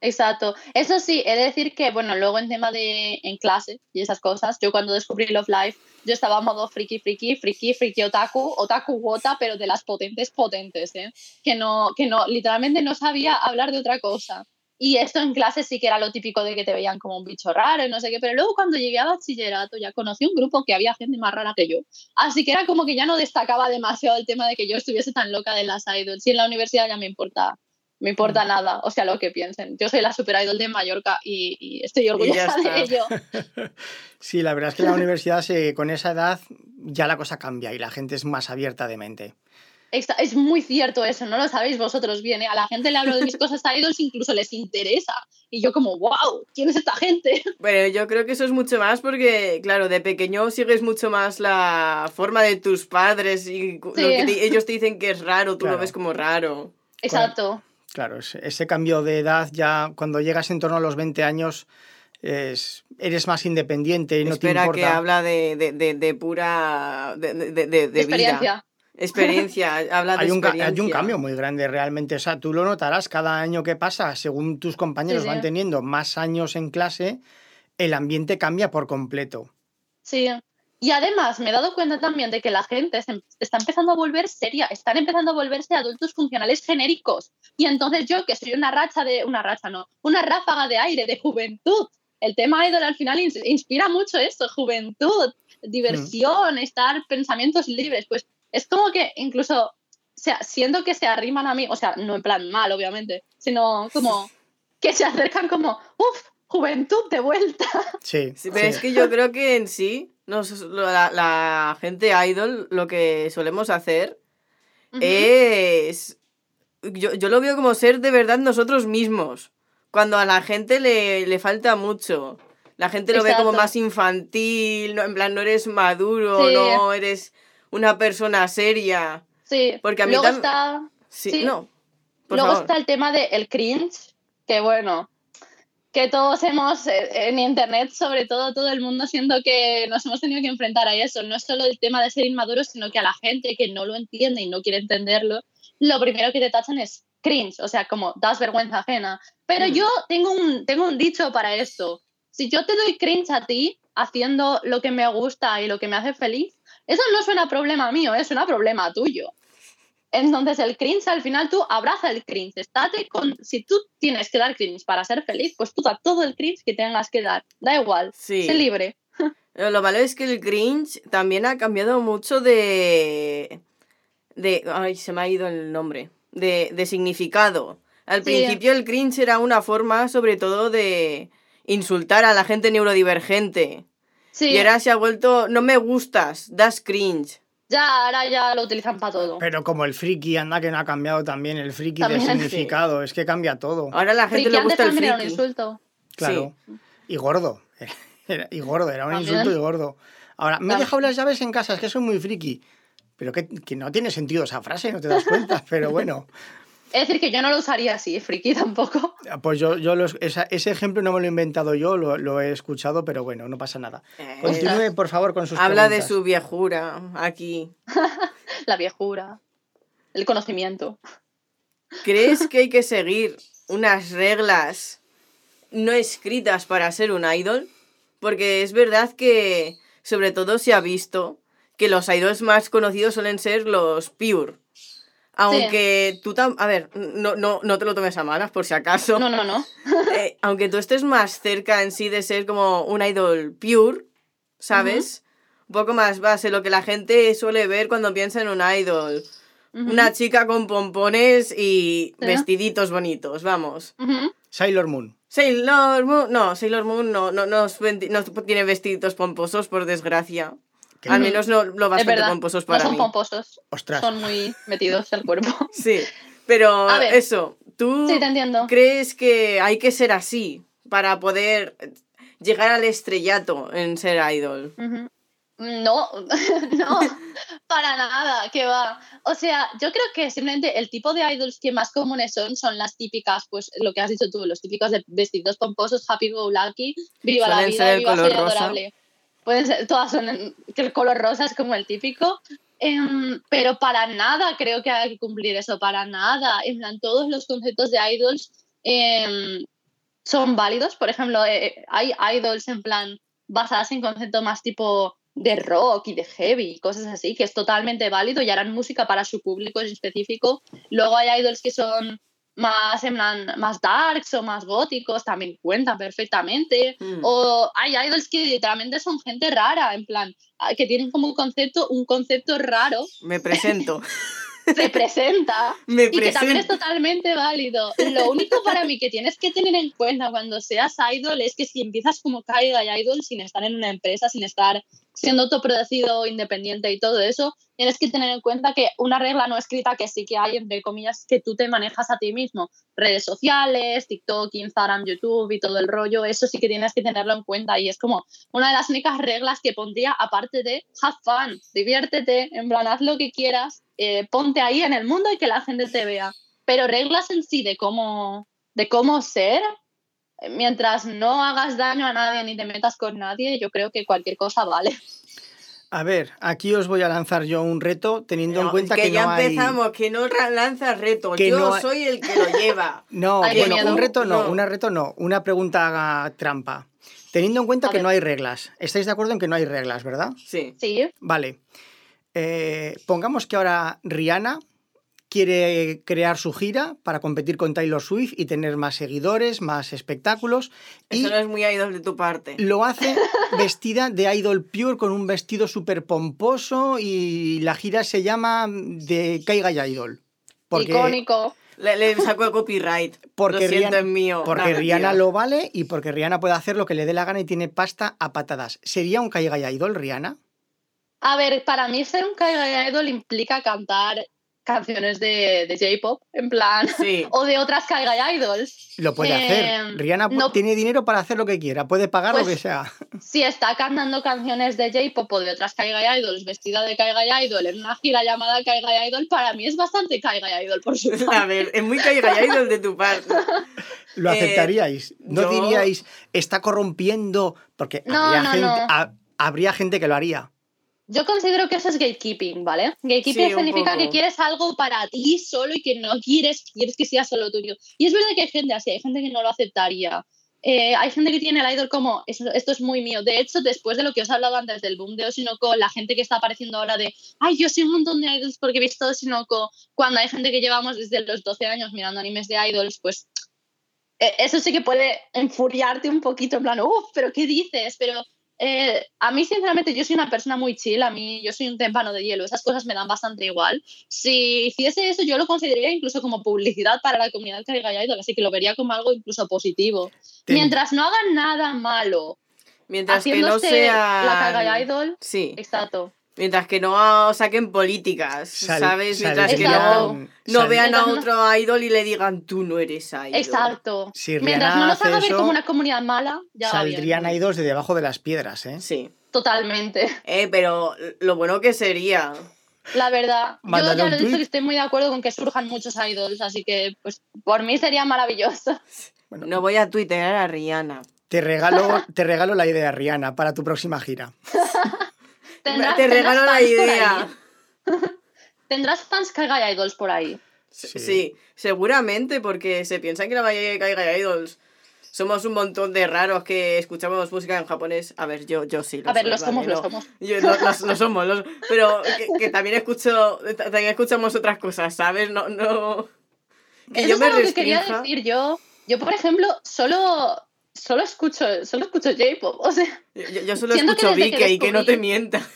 Exacto. Eso sí, he de decir que, bueno, luego en tema de en clase y esas cosas, yo cuando descubrí Love Life, yo estaba en modo friki, friki, friki, friki otaku, otaku wota, pero de las potentes, potentes, ¿eh? Que no, que no, literalmente no sabía hablar de otra cosa. Y esto en clase sí que era lo típico de que te veían como un bicho raro y no sé qué, pero luego cuando llegué a bachillerato ya conocí un grupo que había gente más rara que yo. Así que era como que ya no destacaba demasiado el tema de que yo estuviese tan loca de las idols. Y en la universidad ya me importa me importa mm. nada, o sea, lo que piensen. Yo soy la super idol de Mallorca y, estoy orgullosa de ello. sí, la verdad es que en la universidad con esa edad ya la cosa cambia y la gente es más abierta de mente. Es muy cierto eso, no lo sabéis vosotros bien. ¿eh? A la gente le hablo de mis cosas a idols, incluso les interesa. Y yo como, wow, ¿quién es esta gente? Bueno, yo creo que eso es mucho más porque, claro, de pequeño sigues mucho más la forma de tus padres y lo que ellos te dicen que es raro, tú lo ves como raro. Exacto Claro, ese cambio de edad ya cuando llegas en torno a los 20 años es, eres más independiente y no te importa. que habla de, de, de, pura de, de, experiencia. Experiencia, habla de hay un, experiencia. Hay un cambio muy grande realmente. O sea, tú lo notarás cada año que pasa, según tus compañeros van teniendo más años en clase, el ambiente cambia por completo. Sí. Y además me he dado cuenta también de que la gente se está empezando a volver seria, están empezando a volverse adultos funcionales genéricos. Y entonces yo, que soy una racha de, una racha no, una ráfaga de aire, de juventud, el tema idol al final inspira mucho eso, juventud, diversión, estar pensamientos libres, pues es como que incluso o sea, siendo que se arriman a mí, o sea, no en plan mal, obviamente, sino como que se acercan como, uff, juventud de vuelta. Sí. pero es que yo creo que en sí, la, gente idol, lo que solemos hacer es. Yo, yo, lo veo como ser de verdad nosotros mismos cuando a la gente le, le falta mucho. La gente lo ve como más infantil, no, en plan, no eres maduro, no eres una persona seria. Sí, porque a mí Luego está... Sí, no. Luego está el tema del cringe, que bueno, que todos hemos, eh, en internet sobre todo, todo el mundo siento que nos hemos tenido que enfrentar a eso. No es solo el tema de ser inmaduros, sino que a la gente que no lo entiende y no quiere entenderlo, lo primero que te tachan es cringe, o sea, como das vergüenza ajena. Pero mm. yo tengo un, tengo un dicho para esto. Si yo te doy cringe a ti haciendo lo que me gusta y lo que me hace feliz, eso no suena problema mío, es un problema tuyo. Entonces el cringe al final tú abraza el cringe, estate con, si tú tienes que dar cringe para ser feliz, pues tú da todo el cringe que tengas que dar, da igual, sé libre. Lo malo es que el cringe también ha cambiado mucho de... de... Ay, se me ha ido el nombre de, significado. Al principio el cringe era una forma sobre todo de insultar a la gente neurodivergente. Y ahora se ha vuelto, no me gustas, das cringe. Ya, ahora ya lo utilizan para todo. Pero como el friki, anda que no ha cambiado también el friki de significado, es que cambia todo. Ahora la gente le gusta el friki. Era un insulto. Claro. Y gordo. y gordo, era un insulto y gordo. Ahora, me he dejado las llaves en casa, es que soy muy friki. Pero que, no tiene sentido esa frase, no te das cuenta, pero bueno. Es decir, que yo no lo usaría así, friki tampoco. Ah, pues yo, yo ese ejemplo no me lo he inventado yo, lo, he escuchado, pero bueno, no pasa nada. Eh, Continúe, por favor, con sus Habla de su viejura aquí. La viejura. El conocimiento. ¿Crees que hay que seguir unas reglas no escritas para ser un idol? Porque es verdad que, sobre todo, se ha visto que los idols más conocidos suelen ser los pure. Aunque tú tú, a ver, no, no, no te lo tomes a malas por si acaso. No, no, no. Eh, aunque tú estés más cerca en sí de ser como un idol pure, ¿sabes? Un poco más base, lo que la gente suele ver cuando piensa en un idol. Una chica con pompones y vestiditos bonitos, vamos. Sailor Moon. Sailor Moon, no, Sailor Moon no, no, no, no tiene vestiditos pomposos, por desgracia. Al menos no lo bastante pomposos para no son mí. pomposos. Son muy metidos el cuerpo. Sí, pero eso, ¿tú sí, te entiendo. crees que hay que ser así para poder llegar al estrellato en ser idol? No, no, para nada, que va. O sea, yo creo que simplemente el tipo de idols que más comunes son son las típicas, pues lo que has dicho tú, los típicos de vestidos pomposos, happy go lucky, viva la vida, viva ser adorable ser, todas son, el color rosa es como el típico, em, pero para nada creo que haya que cumplir eso, para nada. En plan, todos los conceptos de idols em, son válidos. Por ejemplo, eh, hay idols en plan basadas en conceptos más tipo de rock y de heavy, cosas así, que es totalmente válido y harán música para su público específico. Luego hay idols que son más en más darks o más góticos también cuentan perfectamente. Mm. O hay idols que literalmente son gente rara, en plan, ah, que tienen como un concepto, un concepto raro. Me presento. se presenta y que también es totalmente válido. Lo único para mí que tienes que tener en cuenta cuando seas idol es que si empiezas como caída y idol sin estar en una empresa, sin estar siendo autoproducido, independiente y todo eso, tienes que tener en cuenta que una regla no escrita que sí que hay, entre comillas, que tú te manejas a ti mismo. Redes sociales, TikTok, Instagram, YouTube y todo el rollo, eso sí que tienes que tenerlo en cuenta y es como una de las únicas reglas que pondría aparte de have fun, diviértete, en plan, haz lo que quieras, eh, ponte ahí en el mundo y que la gente te vea pero reglas en sí de cómo, de cómo ser, mientras no hagas daño a nadie ni te metas con nadie, yo creo que cualquier cosa vale. A ver, aquí os voy a lanzar yo un reto teniendo en cuenta que, que ya empezamos, que no lanzas retos, yo soy el que lo lleva. no, bueno, un reto no, una reto no, una pregunta trampa. Teniendo en cuenta que no hay reglas. ¿Estáis de acuerdo en que no hay reglas, verdad? Sí. Sí. Vale. Eh, pongamos que ahora Rihanna quiere crear su gira para competir con Taylor Swift y tener más seguidores, más espectáculos. Eso no es muy idol de tu parte. Lo hace vestida de idol pure con un vestido súper pomposo y la gira se llama de Caiga Idol. Icónico. Le, saco el copyright. Porque, lo Rihanna, es mío. porque Rihanna lo vale y porque Rihanna puede hacer lo que le dé la gana y tiene pasta a patadas. ¿Sería un Caiga Idol, Rihanna? A ver, para mí ser un Caiga Idol implica cantar canciones de, de J-pop, en plan, o de otras Kaigai Idols. Lo puede hacer. Em, Rihanna tiene dinero para hacer lo que quiera, puede pagar lo pues, que sea. Si está cantando canciones de J-pop o de otras Kaigai Idols, vestida de Kaigai Idol en una gira llamada Kaigai Idol, para mí es bastante Kaigai Idol, por supuesto. A ver, es muy Kaigai Idol de tu parte. ¿Lo eh, aceptaríais? ¿No diríais, está corrompiendo? Porque habría gente que lo haría. Yo considero que eso es gatekeeping, ¿vale? Gatekeeping significa que quieres algo para ti solo y que no quieres, quieres que sea solo tuyo. Y es verdad que hay gente así, hay gente que no lo aceptaría. Eh, hay gente que tiene el idol como, esto, es muy mío. De hecho, después de lo que os he hablado antes del boom de Oshinoko, la gente que está apareciendo ahora de, ay, yo soy un montón de idols porque he visto Oshinoko, cuando hay gente que llevamos desde los 12 años mirando animes de idols, pues eh, eso sí que puede enfuriarte un poquito, en plan, uff, pero ¿qué dices? Pero eh, a mí, sinceramente, yo soy una persona muy chill, a mí yo soy un témpano de hielo, esas cosas me dan bastante igual. Si hiciese eso, yo lo consideraría incluso como publicidad para la comunidad que haya ido, así que lo vería como algo incluso positivo. Mientras no hagan nada malo, mientras que no sea la idol, sí. exacto. Mientras que no saquen políticas, ¿sabes? Mientras que no, no vean a otro idol y le digan tú no eres idol. Exacto. Mientras no nos haga ver como una comunidad mala, ya Saldrían idols de debajo de las piedras, ¿eh? Sí. Totalmente. Eh, pero lo bueno que sería. La verdad, yo ya lo he dicho que estoy muy de acuerdo con que surjan muchos idols, así que pues por mí sería maravilloso. Bueno, no voy a tuitear a Rihanna. Te regalo, te regalo la idea, Rihanna, para tu próxima gira. Te regalo la idea. ¿Tendrás fans Kaiga Idols por ahí? Sí. seguramente, porque se piensan que la mayoría de Kaiga Idols somos un montón de raros que escuchamos música en japonés. A ver, yo, yo sí. a ver, los somos, los somos. Yo, somos, pero que, también escucho, también escuchamos otras cosas, ¿sabes? No, no. Que yo me es lo que quería decir yo. Yo, por ejemplo, solo solo escucho, solo escucho J-pop. O sea, yo, solo escucho Vike y que no te mienta.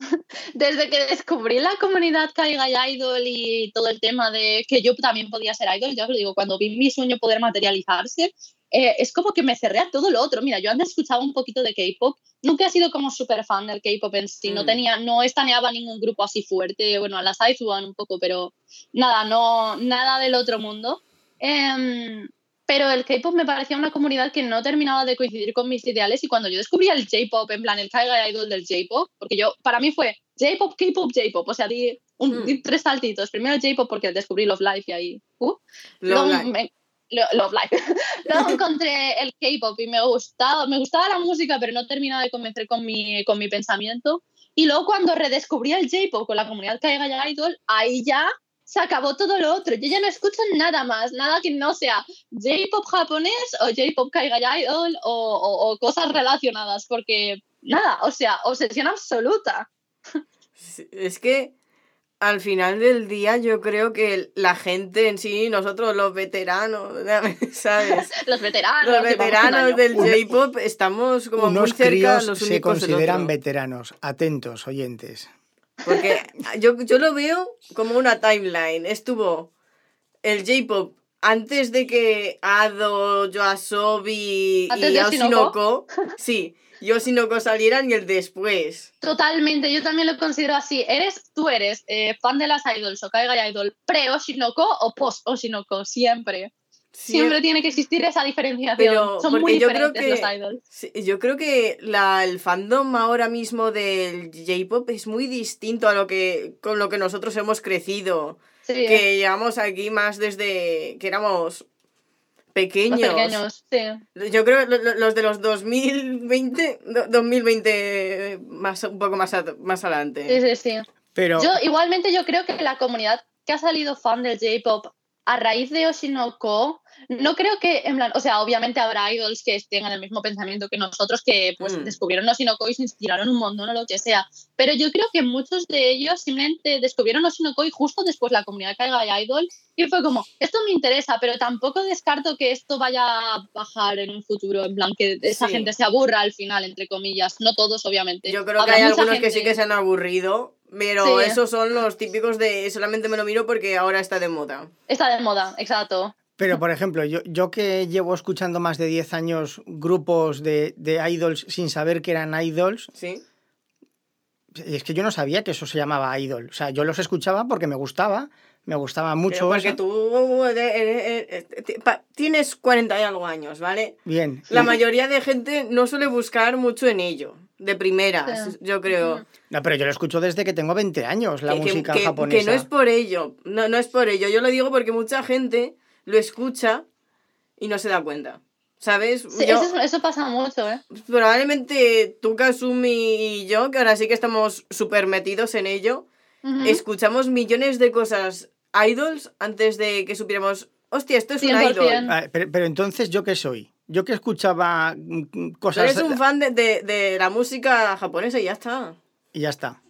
Desde que descubrí la comunidad Kaiga Idol y todo el tema de que yo también podía ser idol, ya os lo digo, cuando vi mi sueño poder materializarse, eh, es como que me cerré a todo lo otro. Mira, yo antes escuchaba un poquito de K-pop, nunca he sido como súper fan del K-pop en sí, no mm. tenía, no estaneaba ningún grupo así fuerte, bueno, a las One un poco, pero nada, no, nada del otro mundo. Eh, pero el K-pop me parecía una comunidad que no terminaba de coincidir con mis ideales y cuando yo descubrí el J-pop, en plan el Kaiga Idol del J-pop, porque yo, para mí fue J-pop, K-pop, J-pop, o sea, di, un, hmm. tres saltitos. Primero el J-pop porque descubrí Love Life y ahí, uh, Love, Life. Love Life. Luego encontré el K-pop y me gustaba, me gustaba la música, pero no terminaba de convencer con mi, con mi pensamiento. Y luego cuando redescubrí el J-pop con la comunidad Kaiga Idol, ahí ya se acabó todo lo otro. Yo ya no escucho nada más, nada que no sea J-pop japonés o J-pop Kaiga Idol o, o, cosas relacionadas, porque nada, o sea, obsesión absoluta. Es que al final del día yo creo que la gente en sí, nosotros los veteranos, ¿sabes? los veteranos. Los veteranos del J-pop estamos como Unos muy cerca, los se consideran veteranos. Atentos, oyentes. Porque yo, yo lo veo como una timeline. Estuvo el J-pop antes de que Ado, Yoasobi y Yoshinoko, sí, Yoshinoko salieran y el después. Totalmente, yo también lo considero así. Eres, tú eres eh, fan de las idols o Kaiga Idol pre-Oshinoko o post-Oshinoko, siempre. Siempre tiene que existir esa diferenciación. Pero Son muy diferentes yo creo que, los idols. yo creo que la, el fandom ahora mismo del J-pop es muy distinto a lo que con lo que nosotros hemos crecido. que llevamos aquí más desde que éramos pequeños. pequeños, sí. Yo creo los de los 2020, 2020 más, un poco más, más adelante. Sí, sí, sí. Pero... Yo, igualmente yo creo que la comunidad que ha salido fan del J-Pop a raíz de Oshinoko no creo que, en plan, o sea, obviamente habrá idols que en el mismo pensamiento que nosotros, que pues mm. descubrieron Oshinoko y se inspiraron un montón o lo que sea, pero yo creo que muchos de ellos simplemente descubrieron Oshinoko y justo después la comunidad caiga de idol y fue como, esto me interesa, pero tampoco descarto que esto vaya a bajar en un futuro, en plan, que esa gente se aburra al final, entre comillas, no todos, obviamente. Yo creo que hay algunos que sí que se han aburrido, pero esos son los típicos de solamente me lo miro porque ahora está de moda. Está de moda, exacto. Pero, por ejemplo, yo, yo que llevo escuchando más de 10 años grupos de, idols sin saber que eran idols. Sí. Es que yo no sabía que eso se llamaba idol. O sea, yo los escuchaba porque me gustaba, me gustaba mucho. porque tú eh, eh, eh, tienes 40 y algo años, ¿vale? Bien. La mayoría de gente no suele buscar mucho en ello, de primeras, yo creo. No, pero yo lo escucho desde que tengo 20 años, la música japonesa. Que no es por ello, no, no es por ello. Yo lo digo porque mucha gente lo escucha y no se da cuenta. ¿Sabes? eso, pasa mucho, ¿eh? Probablemente tú, Kasumi y yo, que ahora sí que estamos súper metidos en ello, escuchamos millones de cosas idols antes de que supiéramos, hostia, esto es un idol. Ah, pero, entonces, ¿yo qué soy? Yo que escuchaba mm, cosas... Eres un fan de, de, la música japonesa y ya está. Y ya está.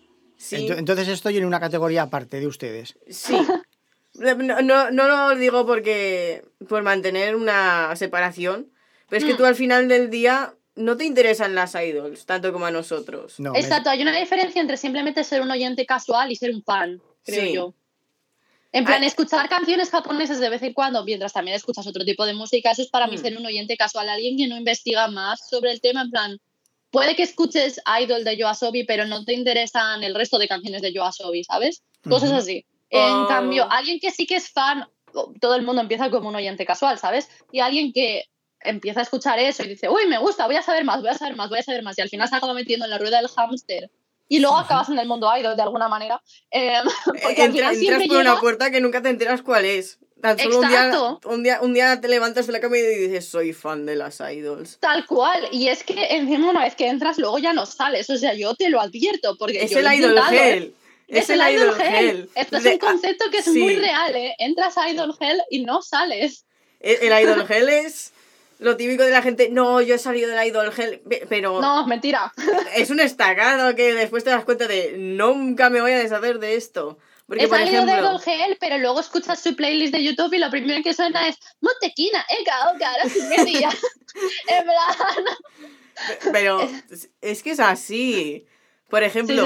Entonces estoy en una categoría aparte de ustedes. Sí. No, no, lo digo porque por mantener una separación, pero es que mm. tú al final del día no te interesan las idols tanto como a nosotros. Exacto, hay una diferencia entre simplemente ser un oyente casual y ser un fan, creo yo. En plan, escuchar canciones japonesas de vez en cuando, mientras también escuchas otro tipo de música, eso es para mí mm. ser un oyente casual, alguien que no investiga más sobre el tema, en plan, puede que escuches Idol de Yoasobi, pero no te interesan el resto de canciones de Yoasobi, ¿sabes? Cosas así. En oh. cambio, alguien que sí que es fan, todo el mundo empieza como un oyente casual, ¿sabes? Y alguien que empieza a escuchar eso y dice, uy, me gusta, voy a saber más, voy a saber más, voy a saber más. Y al final se acaba metiendo en la rueda del hámster. Y luego acabas en el mundo idol de alguna manera. Eh, porque entras por una puerta que nunca te enteras cuál es. Tan solo un día, un día, un, día, te levantas de la cama y dices, soy fan de las idols. Tal cual. Y es que encima una vez que entras, luego ya no sales. O sea, yo te lo advierto. Porque es el idol gel. Es, el, Idol, Hell. Esto es un concepto que es muy real, ¿eh? Entras a Idol Hell y no sales. El, Idol Hell es lo típico de la gente, no, yo he salido del Idol Hell, pero... No, mentira. Es un estacado que después te das cuenta de, nunca me voy a deshacer de esto. Porque, he salido de Idol Hell, pero luego escuchas su playlist de YouTube y lo primero que suena es Montequina, ahora sí media. en plan... Pero es que es así. Por ejemplo,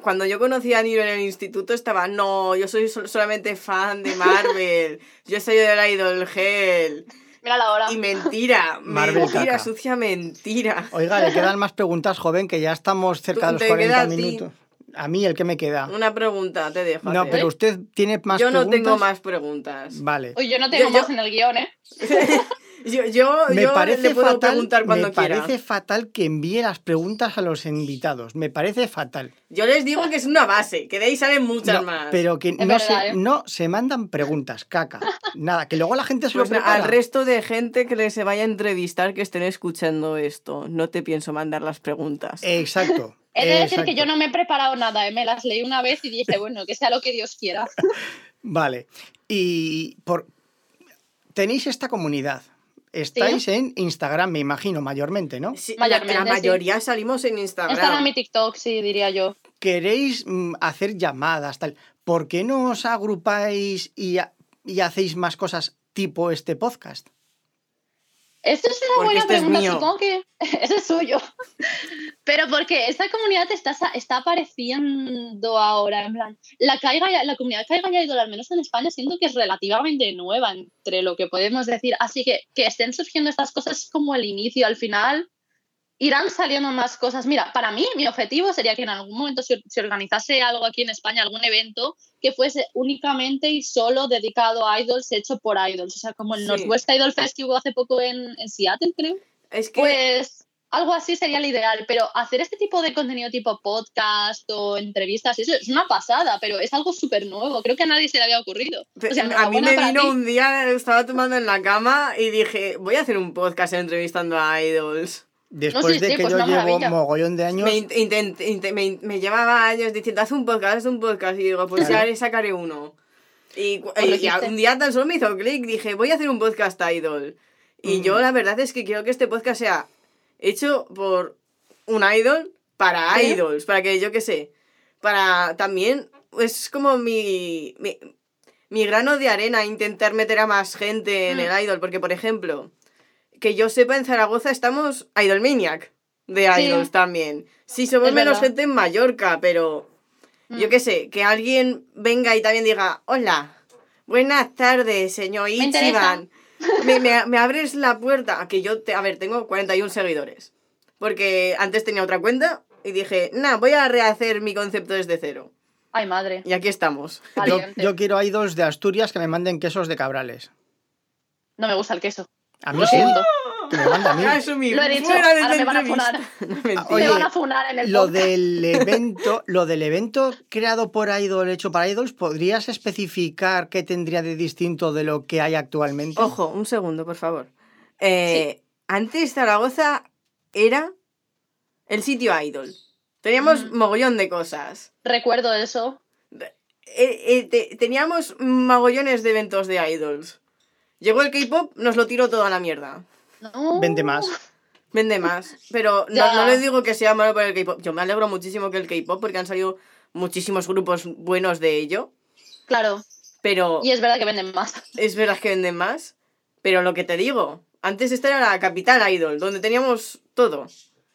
cuando yo conocí a Niru en el instituto estaba, no, yo soy solamente fan de Marvel, yo soy del Idol Hell. Mira la hora. Y mentira, mentira, sucia mentira. Oiga, le quedan más preguntas, joven, que ya estamos cerca de los 40 minutos. A mí el que me queda. Una pregunta, te dejo. No, pero usted tiene más preguntas. Yo no tengo más preguntas. Vale. Uy, yo no tengo más en el guion, ¿eh? Yo, yo, me parece fatal, preguntar cuando me parece fatal que envíe las preguntas a los invitados. Me parece fatal. Yo les digo que es una base, que de ahí salen muchas más. Pero que no, se, ¿eh? no se mandan preguntas, caca. Nada, que luego la gente se lo pues Al resto de gente que se vaya a entrevistar que estén escuchando esto, no te pienso mandar las preguntas. Exacto. He de decir que yo no me he preparado nada, ¿eh? me las leí una vez y dije, bueno, que sea lo que Dios quiera. vale. Y por... tenéis esta comunidad, Estáis en Instagram, me imagino, mayormente, ¿no? Sí, la, mayoría salimos en Instagram. Está en mi TikTok, sí, diría yo. Queréis mm, hacer llamadas, tal. ¿Por qué no os agrupáis y, y hacéis más cosas tipo este podcast? Esto es una buena este pregunta, supongo que ese es suyo. Pero porque esta comunidad está, está apareciendo ahora, en plan, la, caiga, la comunidad caiga ya al menos en España, siento que es relativamente nueva entre lo que podemos decir. Así que que estén surgiendo estas cosas como el inicio, al final irán saliendo más cosas. Mira, para mí mi objetivo sería que en algún momento se, organizase algo aquí en España, algún evento que fuese únicamente y solo dedicado a idols, hecho por idols. O sea, como el Northwest Idol Festival hace poco en, Seattle, creo. Es que... Pues algo así sería el ideal, pero hacer este tipo de contenido tipo podcast o entrevistas, eso es una pasada, pero es algo súper nuevo, creo que a nadie se le había ocurrido. a mí me vino un día, estaba tomando en la cama y dije, voy a hacer un podcast entrevistando a idols. Después de que pues yo llevo mogollón de años. Me, llevaba años diciendo, haz un podcast, haz un podcast. Y digo, pues ya le sacaré uno. Y, un día tan solo me hizo clic, dije, voy a hacer un podcast idol. Y yo la verdad es que quiero que este podcast sea hecho por un idol para idols, para que yo qué sé, para también, es como mi, mi, grano de arena intentar meter a más gente en mm. el idol, porque por ejemplo, que yo sepa en Zaragoza estamos Idolmaniac de idols también. Sí, somos menos gente en Mallorca, pero yo mm. qué sé, que alguien venga y también diga, hola, buenas tardes, señor Ichiban me, me, abres la puerta. Que yo, te, a ver, tengo 41 seguidores. Porque antes tenía otra cuenta y dije, nah, voy a rehacer mi concepto desde cero. Ay, madre. Y aquí estamos. Yo, yo, quiero dos de Asturias que me manden quesos de cabrales. No me gusta el queso. A mí sí. Me manda a mí. Lo he dicho, ahora me van a funar. me van a funar en el lo del evento, Lo del evento creado por Idol, hecho para Idols, ¿podrías especificar qué tendría de distinto de lo que hay actualmente? Ojo, un segundo, por favor. Eh, antes Zaragoza era el sitio Idol. Teníamos mm. mogollón de cosas. Recuerdo eso. Eh, eh, teníamos mogollones de eventos de idols. Llegó el K-pop, nos lo tiró toda la mierda. Vende más. Vende más. Pero no, no les digo que sea malo por el K-pop. Yo me alegro muchísimo que el K-pop, porque han salido muchísimos grupos buenos de ello. Claro. Pero. Y es verdad que venden más. Es verdad que venden más. Pero lo que te digo, antes esta era la capital idol, donde teníamos todo.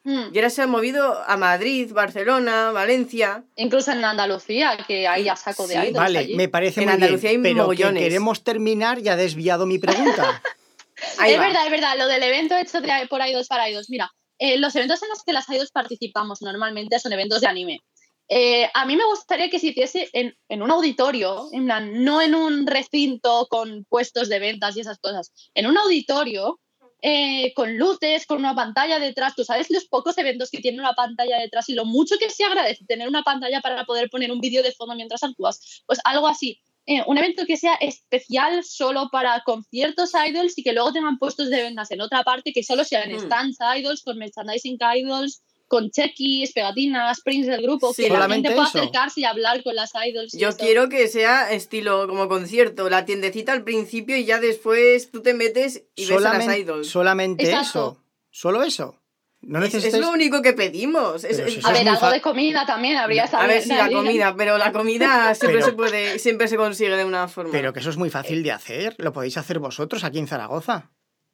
Hmm. Y ahora se ha movido a Madrid, Barcelona, Valencia. Incluso en Andalucía, que hay ya saco de idols. Vale, me parece en muy Andalucía bien, hay pero que queremos terminar y ha desviado mi pregunta. es verdad, es verdad. Lo del evento hecho por idols para idols. Mira, eh, los eventos en los que las idols participamos normalmente son eventos de anime. Eh, a mí me gustaría que se hiciese en, en, un auditorio, en plan, no en un recinto con puestos de ventas y esas cosas. En un auditorio eh, con luces, con una pantalla detrás. Tú sabes los pocos eventos que tienen una pantalla detrás y lo mucho que se agradece tener una pantalla para poder poner un vídeo de fondo mientras actúas. Pues algo así. Eh, un evento que sea especial solo para conciertos idols y que luego tengan puestos de ventas en otra parte que solo sean mm. stands idols, con merchandising idols, con checkis, pegatinas, prints del grupo, que la gente pueda acercarse y hablar con las idols. Yo quiero que sea estilo como concierto, la tiendecita al principio y ya después tú te metes y ves a las idols. Solamente eso. Solo eso. No es, es, lo único que pedimos. a ver, algo de comida también habría A ver, sí, la comida, pero la comida siempre se puede, siempre se consigue de una forma. Pero que eso es muy fácil de hacer. Lo podéis hacer vosotros aquí en Zaragoza.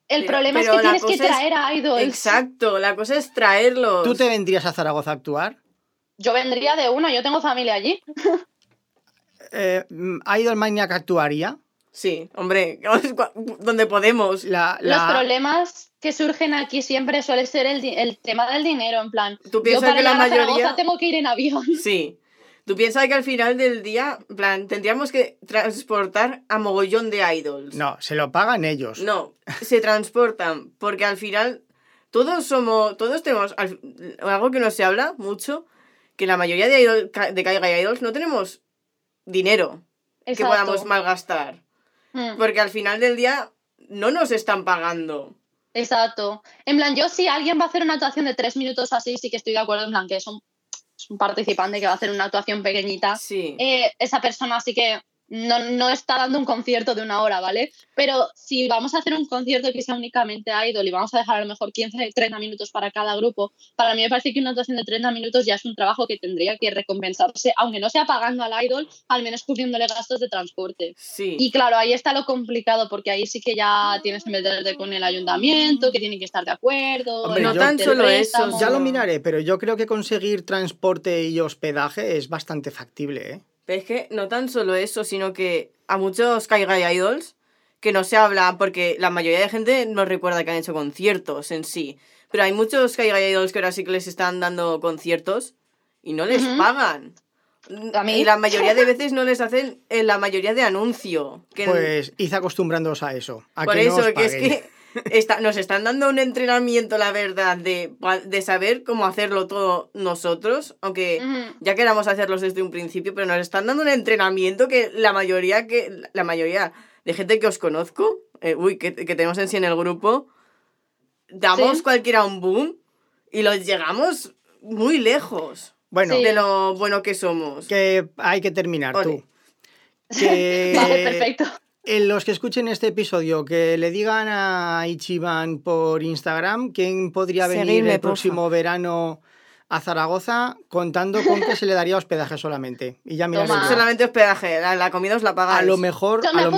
El problema es que tienes que traer a idols. Exacto, la cosa es traerlos. ¿Tú te vendrías a Zaragoza a actuar? Yo vendría de uno, yo tengo familia allí. eh, ¿Idol Maniac actuaría? Sí, hombre, donde podemos. Los problemas que surgen aquí siempre suele ser el, tema del dinero, en plan. ¿Tú piensas que la mayoría... Zaragoza tengo que ir en avión. Sí. ¿Tú piensas que al final del día, plan, tendríamos que transportar a mogollón de idols? No, se lo pagan ellos. No, se transportan, porque al final todos somos, todos tenemos algo que no se habla mucho, que la mayoría de, idol, de Caiga Idols no tenemos dinero que podamos malgastar. Hmm. Porque al final del día no nos están pagando. Exacto. En plan, yo si alguien va a hacer una actuación de tres minutos así, sí que estoy de acuerdo en plan que son un participante que va a hacer una actuación pequeñita, eh, esa persona sí que no, no, está dando un concierto de una hora, ¿vale? Pero si vamos a hacer un concierto que sea únicamente idol y vamos a dejar a lo mejor 15, 30 minutos para cada grupo, para mí me parece que una actuación de 30 minutos ya es un trabajo que tendría que recompensarse, aunque no sea pagando al idol, al menos cubriéndole gastos de transporte. Sí. Y claro, ahí está lo complicado, porque ahí sí que ya tienes que meterte con el ayuntamiento, que tienen que estar de acuerdo. no tan solo eso. Ya lo miraré, pero yo creo que conseguir transporte y hospedaje es bastante factible, ¿eh? Pero es que no tan solo eso, sino que a muchos Kaigai Idols que no se habla, porque la mayoría de gente no recuerda que han hecho conciertos en sí. Pero hay muchos Kaigai Idols que ahora sí que les están dando conciertos y no les pagan. Y la mayoría de veces no les hacen en la mayoría de anuncio. pues id acostumbrándoos a eso. Por eso, que es que nos están dando un entrenamiento, la verdad, de, de saber cómo hacerlo todo nosotros, aunque ya queramos hacerlos desde un principio, pero nos están dando un entrenamiento que la mayoría, que, la mayoría de gente que os conozco, eh, uy, que, tenemos en sí en el grupo, damos cualquiera un boom y los llegamos muy lejos. Bueno, de lo bueno que somos. Que hay que terminar tú. Que... vale, perfecto los que escuchen este episodio, que le digan a Ichiban por Instagram quién podría venir el próximo verano a Zaragoza contando con que se le daría hospedaje solamente. Y ya mira. Solamente hospedaje, la, comida os la pagáis. A lo mejor. A lo,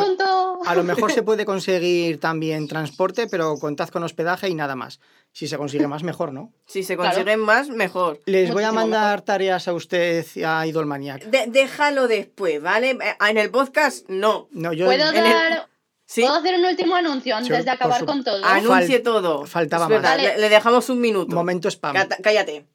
mejor se puede conseguir también transporte, pero contad con hospedaje y nada más. Si se consigue más, mejor, ¿no? Si se consiguen más, mejor. Les voy a mandar tareas a usted y a Idolmaniac. déjalo después, ¿vale? Eh, en el podcast, no. no yo ¿Puedo, dar... ¿Puedo hacer un último anuncio antes de acabar con todo? Anuncie todo. Faltaba más. Le, dejamos un minuto. Momento spam. Cállate.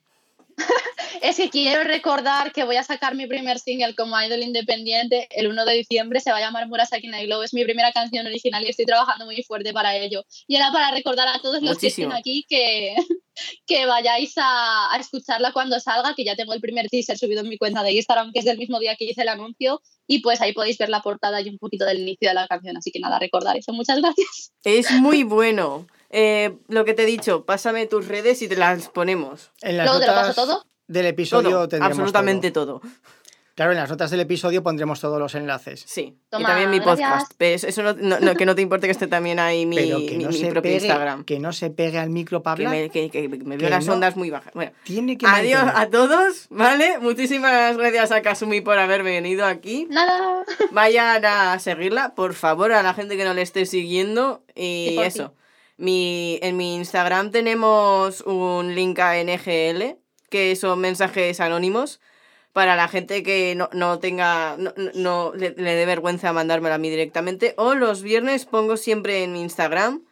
es que quiero recordar que voy a sacar mi primer single como idol independiente el 1 de diciembre. Se va a llamar Murasaki Night Glow. Es mi primera canción original y estoy trabajando muy fuerte para ello. Y era para recordar a todos los que estén aquí que, que vayáis a, a, escucharla cuando salga, que ya tengo el primer teaser subido en mi cuenta de Instagram, que es del mismo día que hice el anuncio. Y pues ahí podéis ver la portada y un poquito del inicio de la canción. Así que nada, recordar eso. Muchas gracias. Es muy bueno. Eh, lo que te he dicho, pásame tus redes y te las ponemos. En las notas todo? Del episodio tendremos absolutamente todo. Claro, en las notas del episodio pondremos todos los enlaces. Sí, y también mi podcast. Eso no, que no te importe que esté también ahí mi, propio Instagram. Que no se pegue al micro para hablar. Que me, que, veo las ondas muy bajas. Bueno, Tiene que adiós a todos, ¿vale? Muchísimas gracias a Kasumi por haber venido aquí. Nada. Vayan a seguirla, por favor, a la gente que no le esté siguiendo. Y, eso. Mi, en mi Instagram tenemos un link a NGL, que son mensajes anónimos para la gente que no, tenga, no, le, dé vergüenza mandármelo a mí directamente. O los viernes pongo siempre en mi Instagram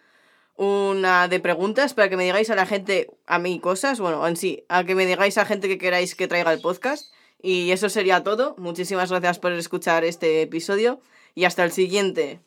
una de preguntas para que me digáis a la gente, a mí cosas, bueno, en sí, a que me digáis a gente que queráis que traiga el podcast. Y eso sería todo. Muchísimas gracias por escuchar este episodio y hasta el siguiente.